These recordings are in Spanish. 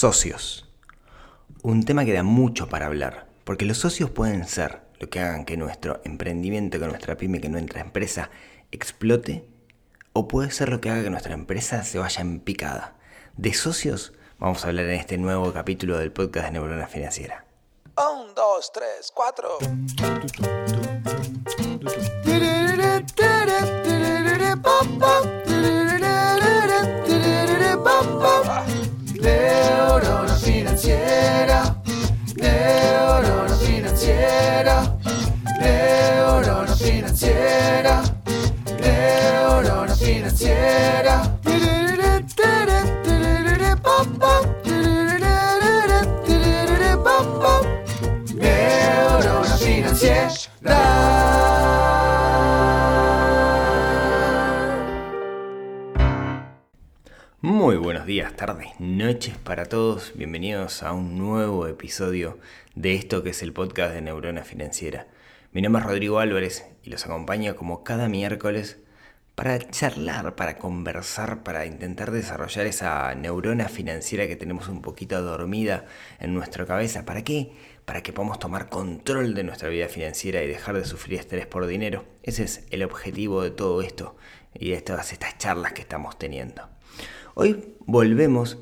Socios. Un tema que da mucho para hablar, porque los socios pueden ser lo que hagan que nuestro emprendimiento, que nuestra pyme, que nuestra empresa explote, o puede ser lo que haga que nuestra empresa se vaya en picada. De socios vamos a hablar en este nuevo capítulo del podcast de Neurona Financiera. Un, dos, tres, cuatro. Muy buenos días, tardes, noches para todos. Bienvenidos a un nuevo episodio de esto que es el podcast de Neurona Financiera. Mi nombre es Rodrigo Álvarez y los acompaño como cada miércoles para charlar, para conversar, para intentar desarrollar esa neurona financiera que tenemos un poquito dormida en nuestra cabeza. ¿Para qué? Para que podamos tomar control de nuestra vida financiera y dejar de sufrir estrés por dinero. Ese es el objetivo de todo esto y de todas estas charlas que estamos teniendo. Hoy volvemos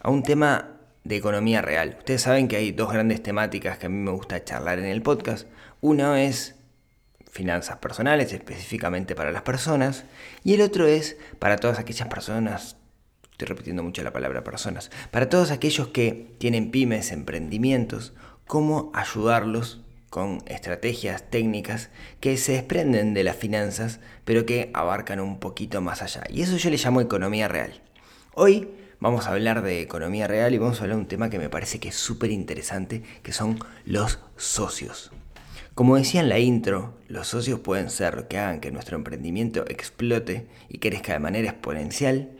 a un tema de economía real. Ustedes saben que hay dos grandes temáticas que a mí me gusta charlar en el podcast. Uno es finanzas personales, específicamente para las personas, y el otro es para todas aquellas personas, estoy repitiendo mucho la palabra personas, para todos aquellos que tienen pymes, emprendimientos, cómo ayudarlos con estrategias técnicas que se desprenden de las finanzas, pero que abarcan un poquito más allá. Y eso yo le llamo economía real. Hoy vamos a hablar de economía real y vamos a hablar de un tema que me parece que es súper interesante, que son los socios. Como decía en la intro, los socios pueden ser lo que hagan que nuestro emprendimiento explote y crezca de manera exponencial,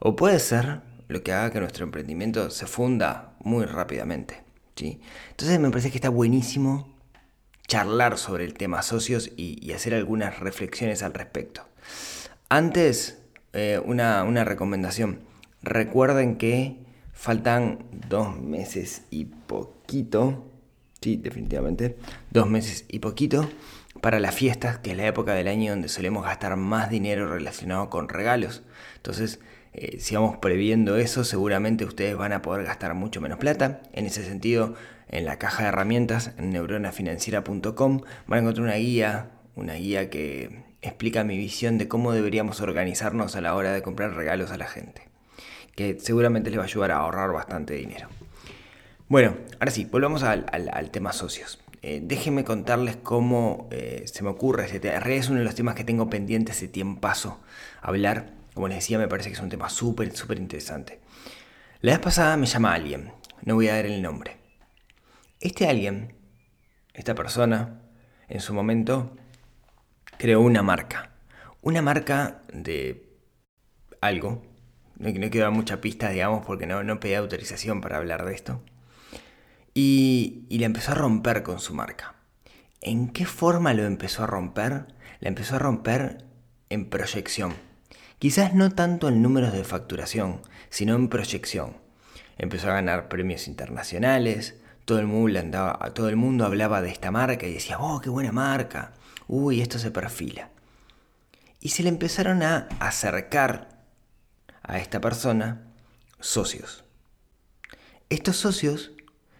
o puede ser lo que haga que nuestro emprendimiento se funda muy rápidamente. ¿sí? Entonces me parece que está buenísimo charlar sobre el tema socios y, hacer algunas reflexiones al respecto. Antes, eh, una, una recomendación. Recuerden que faltan dos meses y poquito Sí, definitivamente. Dos meses y poquito para las fiestas, que es la época del año donde solemos gastar más dinero relacionado con regalos. Entonces, eh, si vamos previendo eso, seguramente ustedes van a poder gastar mucho menos plata. En ese sentido, en la caja de herramientas, en neuronafinanciera.com, van a encontrar una guía, una guía que explica mi visión de cómo deberíamos organizarnos a la hora de comprar regalos a la gente. Que seguramente les va a ayudar a ahorrar bastante dinero. Bueno, ahora sí, volvamos al, tema socios. Eh, déjenme contarles cómo eh, se me ocurre este tema. Es uno de los temas que tengo pendiente hace tiempazo hablar. Como les decía, me parece que es un tema súper, súper interesante. La vez pasada me llama alguien, no voy a dar el nombre. Este alguien, esta persona, en su momento, creó una marca. Una marca de algo. No, no quiero dar mucha pista, digamos, porque no, no pedí autorización para hablar de esto y, y la empezó a romper con su marca. ¿En qué forma lo empezó a romper? La empezó a romper en proyección. Quizás no tanto en números de facturación, sino en proyección. Empezó a ganar premios internacionales, todo el mundo, andaba, todo el mundo hablaba de esta marca y decía, oh, qué buena marca, uy, esto se perfila. Y se le empezaron a acercar a esta persona socios. Estos socios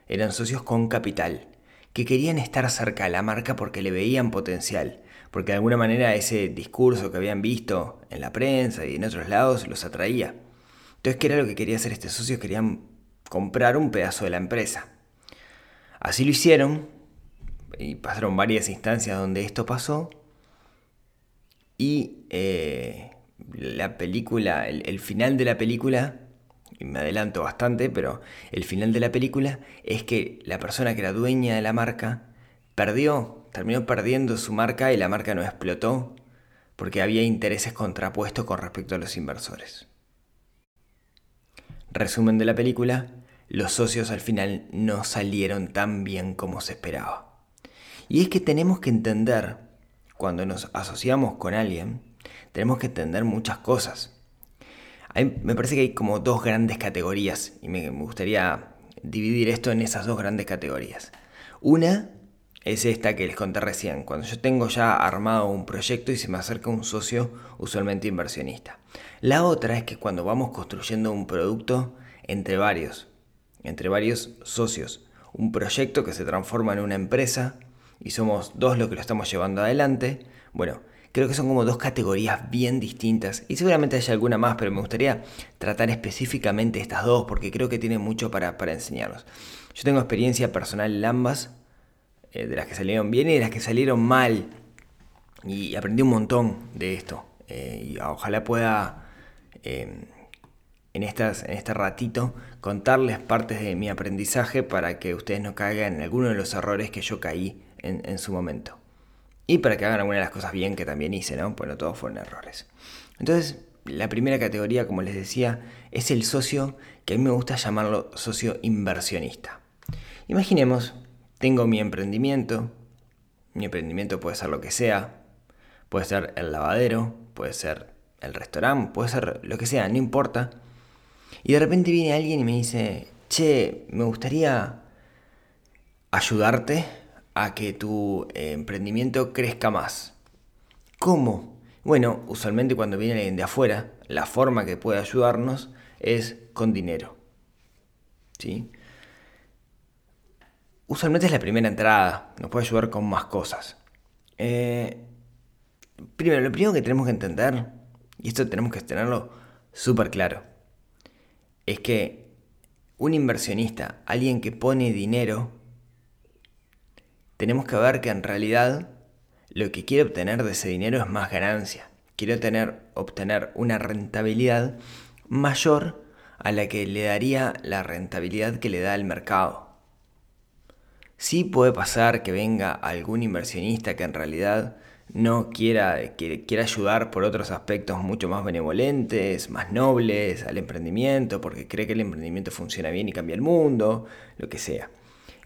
eran socios con capital, que querían estar cerca de la marca porque le veían potencial, porque de alguna manera ese discurso que habían visto en la prensa y en otros lados los atraía. Entonces, ¿qué era lo que quería hacer este socio? Querían comprar un pedazo de la empresa. Así lo hicieron, y pasaron varias instancias donde esto pasó, y eh, la película, el, final de la película me adelanto bastante, pero el final de la película es que la persona que era dueña de la marca perdió, terminó perdiendo su marca y la marca no explotó porque había intereses contrapuestos con respecto a los inversores. Resumen de la película, los socios al final no salieron tan bien como se esperaba. Y es que tenemos que entender, cuando nos asociamos con alguien, tenemos que entender muchas cosas. Me parece que hay como dos grandes categorías y me, gustaría dividir esto en esas dos grandes categorías. Una es esta que les conté recién, cuando yo tengo ya armado un proyecto y se me acerca un socio usualmente inversionista. La otra es que cuando vamos construyendo un producto entre varios, entre varios socios, un proyecto que se transforma en una empresa y somos dos los que lo estamos llevando adelante, bueno, creo que son como dos categorías bien distintas y seguramente haya alguna más, pero me gustaría tratar específicamente estas dos porque creo que tienen mucho para, para enseñarnos. Yo tengo experiencia personal en ambas, eh, de las que salieron bien y de las que salieron mal y aprendí un montón de esto eh, y ojalá pueda... Eh, en, estas, en este ratito contarles partes de mi aprendizaje para que ustedes no caigan en alguno de los errores que yo caí en, su momento. Y para que hagan algunas de las cosas bien que también hice, ¿no? Pues no todos fueron errores. Entonces, la primera categoría, como les decía, es el socio, que a mí me gusta llamarlo socio inversionista. Imaginemos, tengo mi emprendimiento, mi emprendimiento puede ser lo que sea, puede ser el lavadero, puede ser el restaurante, puede ser lo que sea, no importa. Y de repente viene alguien y me dice, che, me gustaría ayudarte a que tu eh, emprendimiento crezca más. ¿Cómo? Bueno, usualmente cuando viene alguien de afuera, la forma que puede ayudarnos es con dinero. ¿Sí? Usualmente es la primera entrada, nos puede ayudar con más cosas. Eh, primero, lo primero que tenemos que entender, y esto tenemos que tenerlo súper claro, es que un inversionista, alguien que pone dinero, tenemos que ver que en realidad lo que quiere obtener de ese dinero es más ganancia. Quiere tener, obtener una rentabilidad mayor a la que le daría la rentabilidad que le da el mercado. Sí puede pasar que venga algún inversionista que en realidad no quiera, quiera ayudar por otros aspectos mucho más benevolentes, más nobles al emprendimiento, porque cree que el emprendimiento funciona bien y cambia el mundo, lo que sea.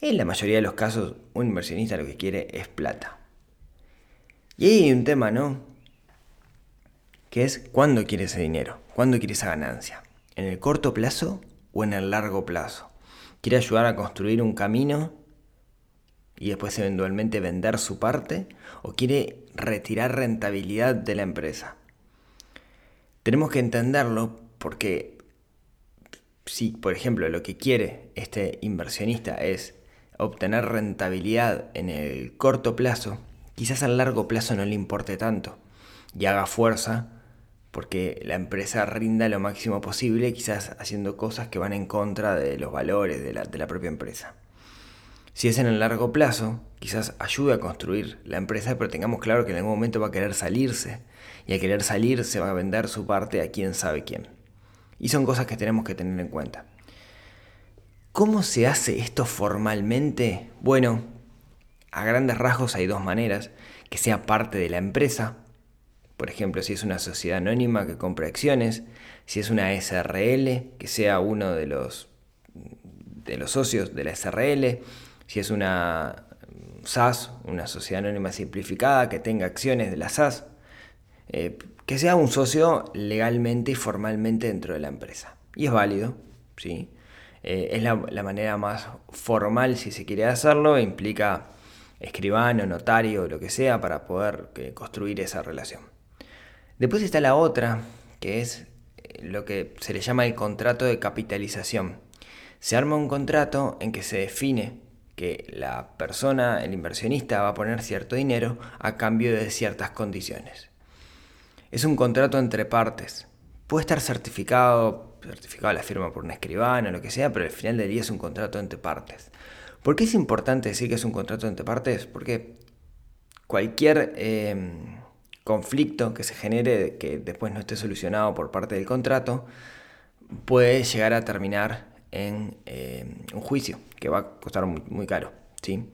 En la mayoría de los casos, un inversionista lo que quiere es plata. Y ahí hay un tema, ¿no? Que es cuándo quiere ese dinero, cuándo quiere esa ganancia. ¿En el corto plazo o en el largo plazo? ¿Quiere ayudar a construir un camino y después eventualmente vender su parte? ¿O quiere retirar rentabilidad de la empresa? Tenemos que entenderlo porque si, por ejemplo, lo que quiere este inversionista es obtener rentabilidad en el corto plazo, quizás al largo plazo no le importe tanto y haga fuerza porque la empresa rinda lo máximo posible, quizás haciendo cosas que van en contra de los valores de la, propia empresa. Si es en el largo plazo, quizás ayude a construir la empresa, pero tengamos claro que en algún momento va a querer salirse. Y al querer salir se va a vender su parte a quién sabe quién. Y son cosas que tenemos que tener en cuenta. ¿Cómo se hace esto formalmente? Bueno, a grandes rasgos hay dos maneras. Que sea parte de la empresa. Por ejemplo, si es una sociedad anónima que compra acciones. Si es una SRL, que sea uno de los, de los socios de la SRL si es una SAS, una sociedad anónima simplificada, que tenga acciones de la SAS, eh, que sea un socio legalmente y formalmente dentro de la empresa. Y es válido, ¿sí? Eh, es la, manera más formal si se quiere hacerlo, e implica escribano, notario, lo que sea, para poder eh, construir esa relación. Después está la otra, que es lo que se le llama el contrato de capitalización. Se arma un contrato en que se define que la persona, el inversionista, va a poner cierto dinero a cambio de ciertas condiciones. Es un contrato entre partes. Puede estar certificado, certificado la firma por un escribano, lo que sea, pero al final del día es un contrato entre partes. ¿Por qué es importante decir que es un contrato entre partes? Porque cualquier em, conflicto que se genere que después no esté solucionado por parte del contrato puede llegar a terminar en eh, un juicio que va a costar muy, caro. ¿sí?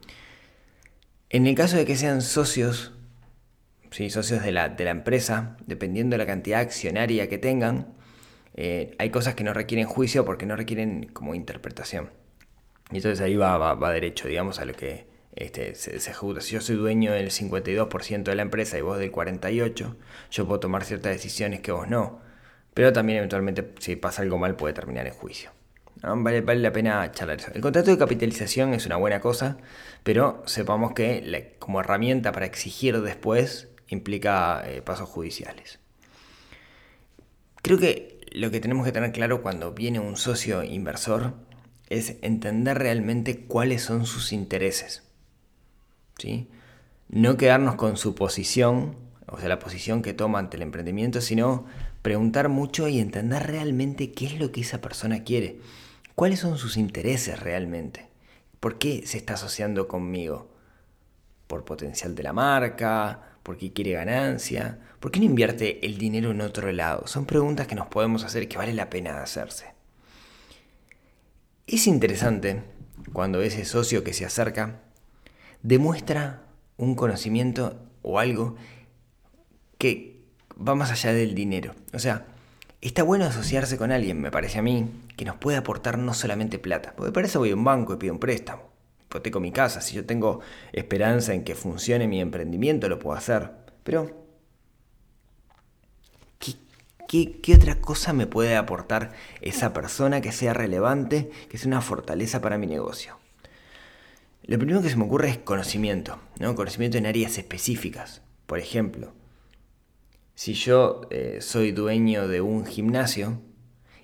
En el caso de que sean socios, ¿sí? socios de la, de la empresa, dependiendo de la cantidad accionaria que tengan, eh, hay cosas que no requieren juicio porque no requieren como interpretación. Y entonces ahí va, va, derecho, digamos, a lo que este, se, se, ejecuta. Si yo soy dueño del 52% de la empresa y vos del 48%, yo puedo tomar ciertas decisiones que vos no pero también eventualmente si pasa algo mal puede terminar en juicio. Vale, vale, la pena charlar eso. El contrato de capitalización es una buena cosa, pero sepamos que como herramienta para exigir después implica eh, pasos judiciales. Creo que lo que tenemos que tener claro cuando viene un socio inversor es entender realmente cuáles son sus intereses. ¿sí? No quedarnos con su posición, o sea, la posición que toma ante el emprendimiento, sino preguntar mucho y entender realmente qué es lo que esa persona quiere. ¿Cuáles son sus intereses realmente? ¿Por qué se está asociando conmigo? ¿Por potencial de la marca? ¿Por qué quiere ganancia? ¿Por qué no invierte el dinero en otro lado? Son preguntas que nos podemos hacer que vale la pena hacerse. Es interesante cuando ese socio que se acerca demuestra un conocimiento o algo que va más allá del dinero. O sea, está bueno asociarse con alguien, me parece a mí, que nos puede aportar no solamente plata. Porque para eso voy a un banco y pido un préstamo. Mi casa. Si yo tengo esperanza en que funcione mi emprendimiento, lo puedo hacer. Pero, ¿qué, qué otra cosa me puede aportar esa persona que sea relevante, que sea una fortaleza para mi negocio? Lo primero que se me ocurre es conocimiento, ¿no? Conocimiento en áreas específicas. Por ejemplo, si yo eh, soy dueño de un gimnasio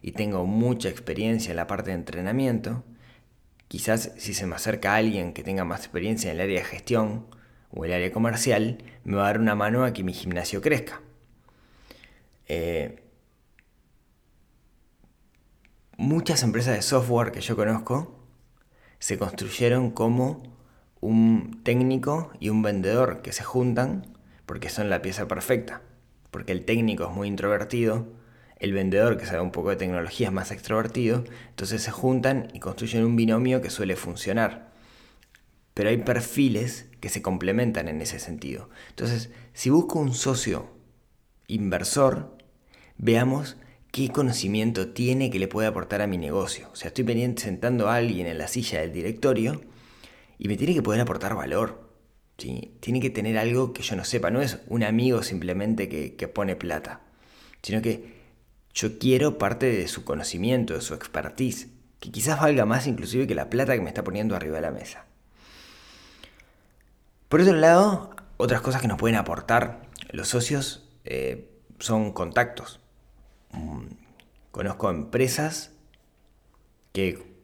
y tengo mucha experiencia en la parte de entrenamiento, quizás si se me acerca alguien que tenga más experiencia en el área de gestión o el área comercial, me va a dar una mano a que mi gimnasio crezca. Eh, muchas empresas de software que yo conozco se construyeron como un técnico y un vendedor que se juntan porque son la pieza perfecta. Porque el técnico es muy introvertido, el vendedor que sabe un poco de tecnología es más extrovertido, entonces se juntan y construyen un binomio que suele funcionar. Pero hay perfiles que se complementan en ese sentido. Entonces, si busco un socio inversor, veamos qué conocimiento tiene que le puede aportar a mi negocio. O sea, estoy sentando a alguien en la silla del directorio y me tiene que poder aportar valor. ¿sí? Tiene que tener algo que yo no sepa. No es un amigo simplemente que pone plata, sino que yo quiero parte de su conocimiento, de su expertise, que quizás valga más inclusive que la plata que me está poniendo arriba de la mesa. Por otro lado, otras cosas que nos pueden aportar los socios eh, son contactos. Mm, conozco empresas que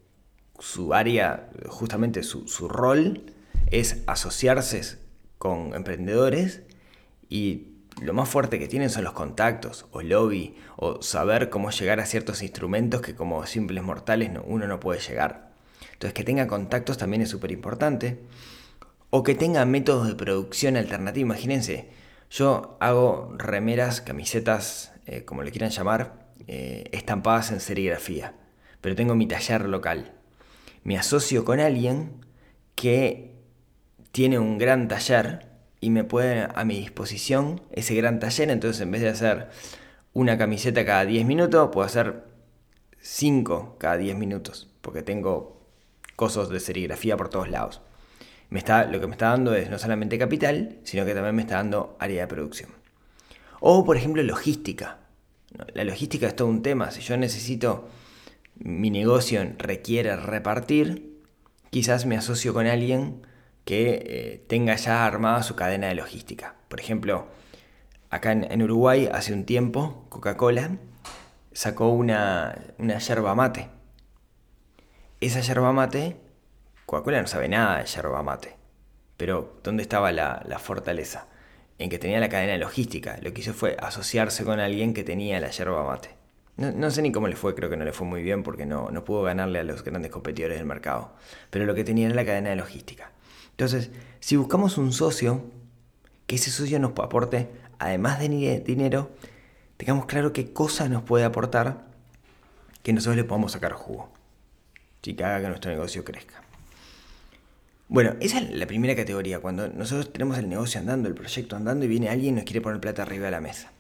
su área, justamente su, rol, es asociarse con emprendedores y lo más fuerte que tienen son los contactos o lobby o saber cómo llegar a ciertos instrumentos que como simples mortales uno no puede llegar. Entonces que tenga contactos también es súper importante. O que tenga métodos de producción alternativos. Imagínense, yo hago remeras, camisetas, eh, como le quieran llamar, eh, estampadas en serigrafía, pero tengo mi taller local. Me asocio con alguien que tiene un gran taller y me puede a mi disposición ese gran taller, entonces en vez de hacer una camiseta cada 10 minutos, puedo hacer 5 cada 10 minutos, porque tengo cosas de serigrafía por todos lados. Me está, lo que me está dando es no solamente capital, sino que también me está dando área de producción. O, por ejemplo, logística. La logística es todo un tema. Si yo necesito, mi negocio requiere repartir, quizás me asocio con alguien que eh, tenga ya armada su cadena de logística. Por ejemplo, acá en, Uruguay hace un tiempo Coca-Cola sacó una, una yerba mate. Esa yerba mate, Coca-Cola no sabe nada de yerba mate. Pero ¿dónde estaba la, la fortaleza? en que tenía la cadena logística. Lo que hizo fue asociarse con alguien que tenía la yerba mate. No, sé ni cómo le fue, creo que no le fue muy bien porque no, no pudo ganarle a los grandes competidores del mercado. Pero lo que tenía era la cadena de logística. Entonces, si buscamos un socio, que ese socio nos aporte, además de dinero, tengamos claro qué cosas nos puede aportar que nosotros le podamos sacar jugo. Y que haga que nuestro negocio crezca. Bueno, esa es la primera categoría, cuando nosotros tenemos el negocio andando, el proyecto andando y viene alguien y nos quiere poner plata arriba de la mesa.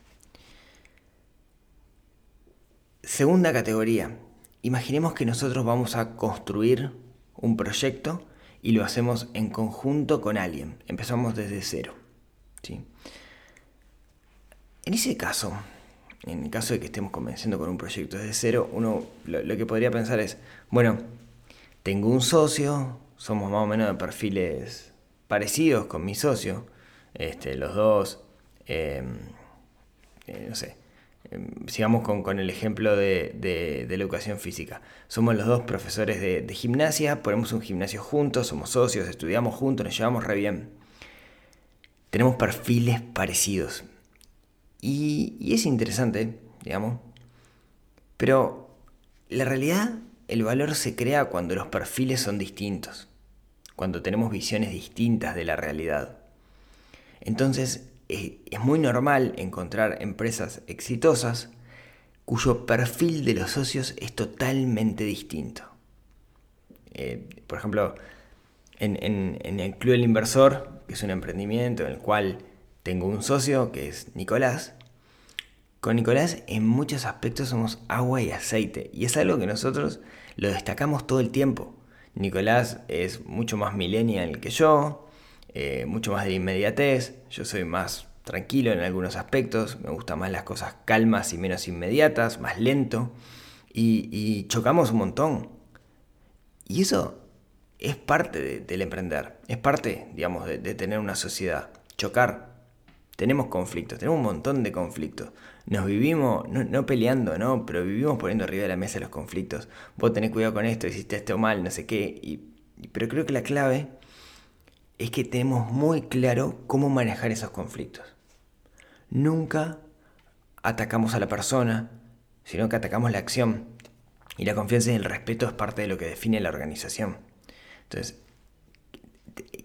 Segunda categoría, imaginemos que nosotros vamos a construir un proyecto y lo hacemos en conjunto con alguien. Empezamos desde cero. ¿sí? En ese caso, en el caso de que estemos convenciendo con un proyecto desde cero, uno lo, que podría pensar es, bueno, tengo un socio, somos más o menos de perfiles parecidos con mi socio, este, los dos, eh, eh, no sé, sigamos con, con, el ejemplo de, de, la educación física. Somos los dos profesores de, de, gimnasia, ponemos un gimnasio juntos, somos socios, estudiamos juntos, nos llevamos re bien. Tenemos perfiles parecidos. Y, y es interesante, digamos. Pero la realidad, el valor se crea cuando los perfiles son distintos, cuando tenemos visiones distintas de la realidad. Entonces, es muy normal encontrar empresas exitosas cuyo perfil de los socios es totalmente distinto. Eh, por ejemplo, en, en, el Club del Inversor, que es un emprendimiento en el cual tengo un socio que es Nicolás, con Nicolás en muchos aspectos somos agua y aceite y es algo que nosotros lo destacamos todo el tiempo. Nicolás es mucho más millennial que yo, eh, mucho más de inmediatez, yo soy más tranquilo en algunos aspectos, me gustan más las cosas calmas y menos inmediatas, más lento, y, chocamos un montón. Y eso es parte de, del emprender, es parte, digamos, de, tener una sociedad, chocar. Tenemos conflictos, tenemos un montón de conflictos. Nos vivimos, no, peleando, ¿no? Pero vivimos poniendo arriba de la mesa los conflictos. Vos tenés cuidado con esto, hiciste esto mal, no sé qué. Pero creo que la clave es que tenemos muy claro cómo manejar esos conflictos. Nunca atacamos a la persona, sino que atacamos la acción. Y la confianza y el respeto es parte de lo que define la organización. Entonces,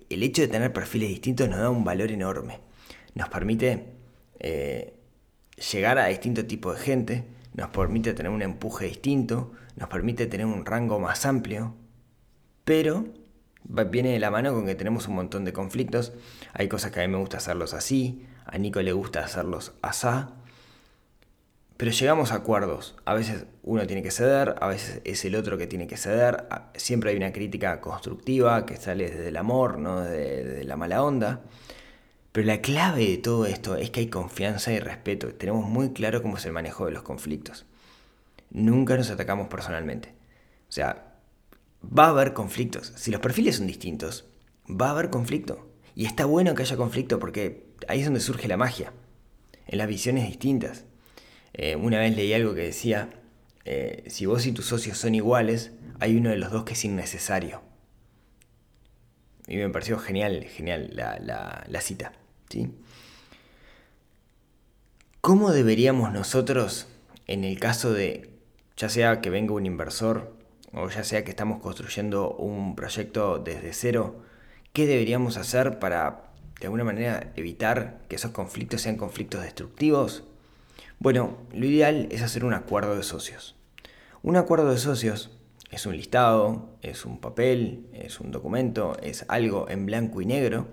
el hecho de tener perfiles distintos nos da un valor enorme. Nos permite eh, llegar a distintos tipos de gente, nos permite tener un empuje distinto, nos permite tener un rango más amplio, pero viene de la mano con que tenemos un montón de conflictos. Hay cosas que a mí me gusta hacerlos así, a Nico le gusta hacerlos asá. Pero llegamos a acuerdos. A veces uno tiene que ceder, a veces es el otro que tiene que ceder. Siempre hay una crítica constructiva que sale desde el amor, no desde, desde la mala onda. Pero la clave de todo esto es que hay confianza y respeto. Tenemos muy claro cómo es el manejo de los conflictos. Nunca nos atacamos personalmente. O sea, va a haber conflictos. Si los perfiles son distintos, va a haber conflicto. Y está bueno que haya conflicto porque ahí es donde surge la magia, en las visiones distintas. Eh, una vez leí algo que decía, eh, si vos y tus socios son iguales, hay uno de los dos que es innecesario. Y me pareció genial, genial la, la, la cita. ¿sí? ¿Cómo deberíamos nosotros, en el caso de, ya sea que venga un inversor o ya sea que estamos construyendo un proyecto desde cero, ¿qué deberíamos hacer para de alguna manera evitar que esos conflictos sean conflictos destructivos? Bueno, lo ideal es hacer un acuerdo de socios. Un acuerdo de socios es un listado, es un papel, es un documento, es algo en blanco y negro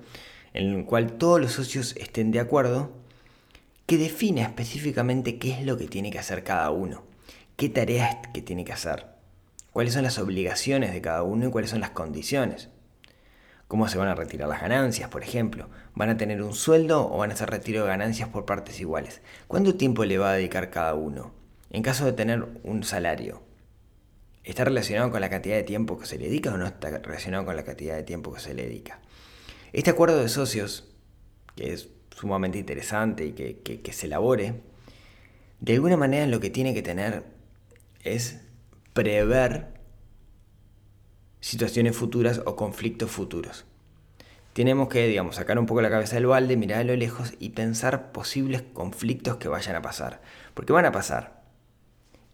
en el cual todos los socios estén de acuerdo que define específicamente qué es lo que tiene que hacer cada uno, qué tareas que tiene que hacer cuáles son las obligaciones de cada uno y cuáles son las condiciones. ¿Cómo se van a retirar las ganancias, por ejemplo? ¿Van a tener un sueldo o van a hacer retiro de ganancias por partes iguales? ¿Cuánto tiempo le va a dedicar cada uno? En caso de tener un salario, ¿está relacionado con la cantidad de tiempo que se le dedica o no está relacionado con la cantidad de tiempo que se le dedica? Este acuerdo de socios, que es sumamente interesante y que, que, que se elabore, de alguna manera lo que tiene que tener es prever situaciones futuras o conflictos futuros. Tenemos que, digamos, sacar un poco la cabeza del balde, mirar a lo lejos y pensar posibles conflictos que vayan a pasar. Porque van a pasar.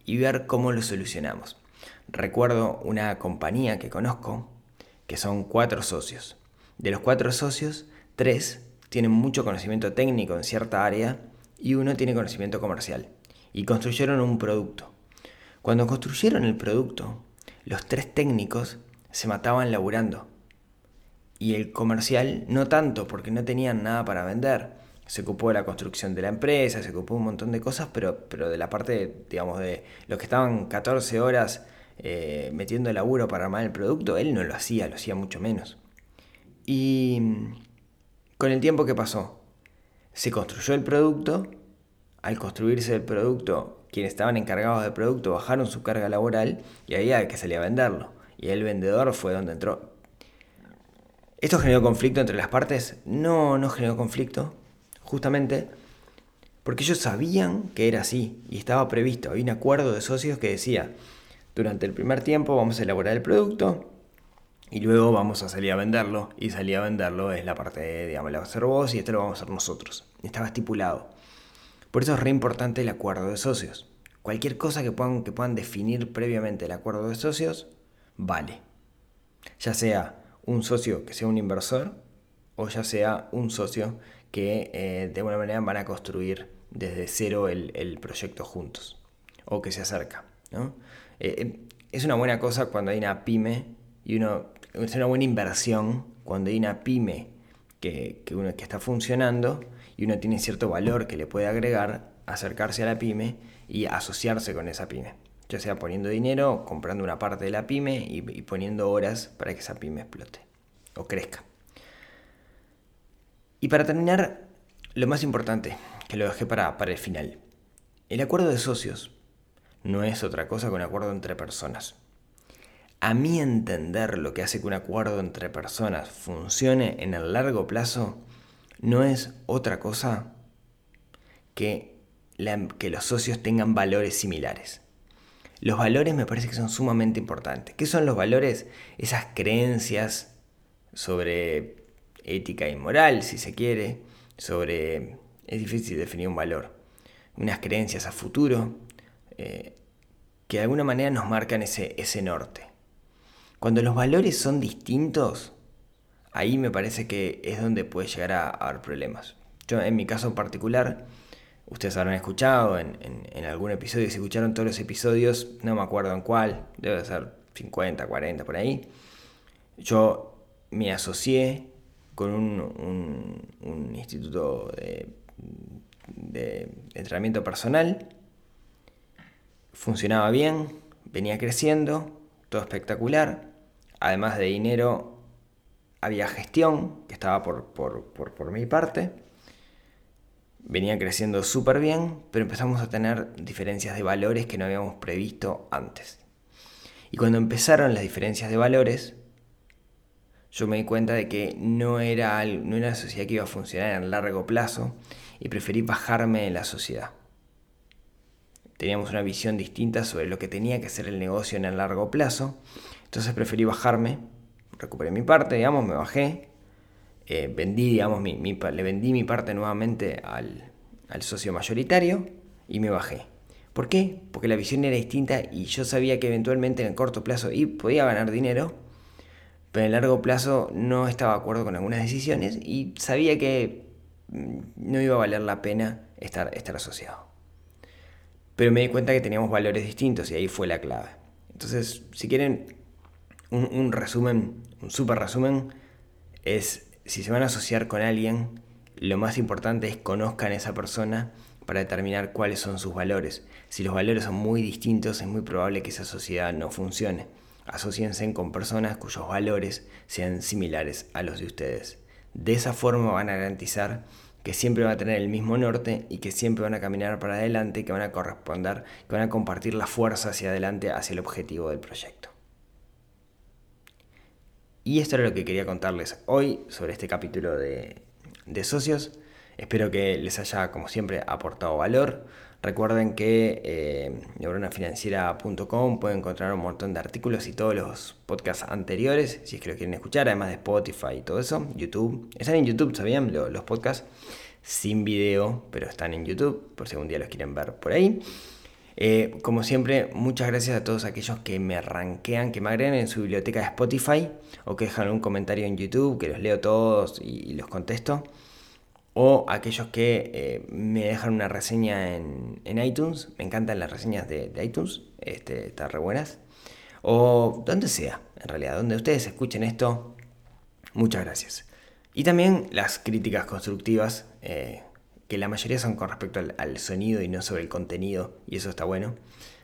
Y ver cómo los solucionamos. Recuerdo una compañía que conozco, que son cuatro socios. De los cuatro socios, tres tienen mucho conocimiento técnico en cierta área y uno tiene conocimiento comercial. Y construyeron un producto. Cuando construyeron el producto, los tres técnicos se mataban laburando. Y el comercial no tanto, porque no tenían nada para vender. Se ocupó de la construcción de la empresa, se ocupó un montón de cosas, pero, pero de la parte, digamos, de los que estaban 14 horas eh, metiendo laburo para armar el producto, él no lo hacía, lo hacía mucho menos. Y con el tiempo que pasó, se construyó el producto, al construirse el producto, quienes estaban encargados del producto bajaron su carga laboral y había que salir a venderlo. Y el vendedor fue donde entró. ¿Esto generó conflicto entre las partes? No, no generó conflicto. Justamente porque ellos sabían que era así y estaba previsto. Había un acuerdo de socios que decía, durante el primer tiempo vamos a elaborar el producto y luego vamos a salir a venderlo. Y salir a venderlo es la parte, de, digamos, la vas a hacer vos y esto lo vamos a hacer nosotros. Estaba estipulado. Por eso es re importante el acuerdo de socios. Cualquier cosa que puedan, que puedan definir previamente el acuerdo de socios, vale. Ya sea un socio que sea un inversor o ya sea un socio que eh, de alguna manera van a construir desde cero el, proyecto juntos o que se acerca. ¿no? Eh, eh, es una buena cosa cuando hay una pyme y uno, es una buena inversión cuando hay una pyme que, que, uno, que está funcionando y uno tiene cierto valor que le puede agregar, acercarse a la pyme y asociarse con esa pyme. Ya sea poniendo dinero, comprando una parte de la pyme y, poniendo horas para que esa pyme explote o crezca. Y para terminar, lo más importante, que lo dejé para, para el final. El acuerdo de socios no es otra cosa que un acuerdo entre personas. A mi entender, lo que hace que un acuerdo entre personas funcione en el largo plazo no es otra cosa que, que los socios tengan valores similares. Los valores me parece que son sumamente importantes. ¿Qué son los valores? Esas creencias sobre ética y moral, si se quiere, sobre... Es difícil definir un valor. Unas creencias a futuro eh, que de alguna manera nos marcan ese, ese norte. Cuando los valores son distintos, ahí me parece que es donde puede llegar a, haber problemas. Yo, en mi caso en particular, ustedes habrán escuchado en, algún episodio, si escucharon todos los episodios, no me acuerdo en cuál, debe ser 50, 40 por ahí. Yo me asocié con un, instituto de, entrenamiento personal. Funcionaba bien, venía creciendo, todo espectacular. Además de dinero, había gestión, que estaba por, por mi parte. Venía creciendo súper bien, pero empezamos a tener diferencias de valores que no habíamos previsto antes. Y cuando empezaron las diferencias de valores, yo me di cuenta de que no era, no una sociedad que iba a funcionar a largo plazo y preferí bajarme en la sociedad. Teníamos una visión distinta sobre lo que tenía que ser el negocio en el largo plazo, entonces preferí bajarme, recuperé mi parte, digamos, me bajé, eh, vendí, digamos, mi, le vendí mi parte nuevamente al, al socio mayoritario y me bajé. ¿Por qué? Porque la visión era distinta y yo sabía que eventualmente en el corto plazo y podía ganar dinero, pero en largo plazo no estaba de acuerdo con algunas decisiones y sabía que mm, no iba a valer la pena estar, estar asociado. Pero me di cuenta que teníamos valores distintos y ahí fue la clave. Entonces, si quieren un, resumen, un super resumen, es si se van a asociar con alguien, lo más importante es conozcan a esa persona para determinar cuáles son sus valores. Si los valores son muy distintos, es muy probable que esa sociedad no funcione asociense con personas cuyos valores sean similares a los de ustedes. De esa forma van a garantizar que siempre van a tener el mismo norte y que siempre van a caminar para adelante, que van a corresponder, que van a compartir la fuerza hacia adelante, hacia el objetivo del proyecto. Y esto era lo que quería contarles hoy sobre este capítulo de, de socios. Espero que les haya, como siempre, aportado valor. Recuerden que eh, neuronafinanciera.com pueden encontrar un montón de artículos y todos los podcasts anteriores, si es que lo quieren escuchar, además de Spotify y todo eso. YouTube. Están en YouTube, ¿sabían? Los, podcasts sin video, pero están en YouTube, por si algún día los quieren ver por ahí. Eh, como siempre, muchas gracias a todos aquellos que me ranquean, que me agregan en su biblioteca de Spotify o que dejan un comentario en YouTube, que los leo todos y los contesto. O aquellos que eh, me dejan una reseña en, iTunes, me encantan las reseñas de, iTunes, este, están re buenas, o donde sea, en realidad, donde ustedes escuchen esto, muchas gracias. Y también las críticas constructivas, eh, que la mayoría son con respecto al, sonido y no sobre el contenido, y eso está bueno.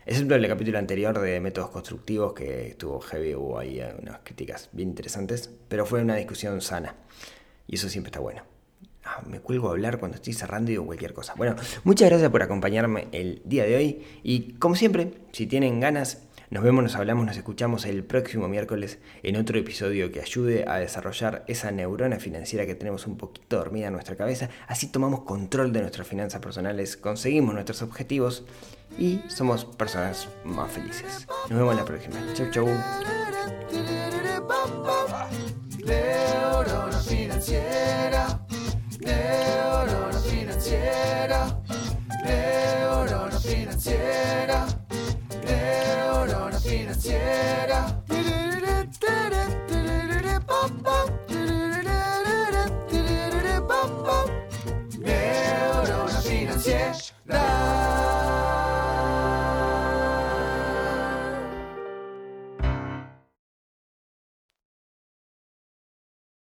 Excepto el capítulo anterior de métodos constructivos, que estuvo heavy, hubo ahí unas críticas bien interesantes, pero fue una discusión sana, y eso siempre está bueno. ah, me cuelgo a hablar cuando estoy cerrando y digo cualquier cosa. Bueno, muchas gracias por acompañarme el día de hoy y como siempre, si tienen ganas, nos vemos, nos hablamos, nos escuchamos el próximo miércoles en otro episodio que ayude a desarrollar esa neurona financiera que tenemos un poquito dormida en nuestra cabeza. Así tomamos control de nuestras finanzas personales, conseguimos nuestros objetivos y somos personas más felices. Nos vemos en la próxima. Chau, chau. Neurona financiera, financiera, financiera, quiera.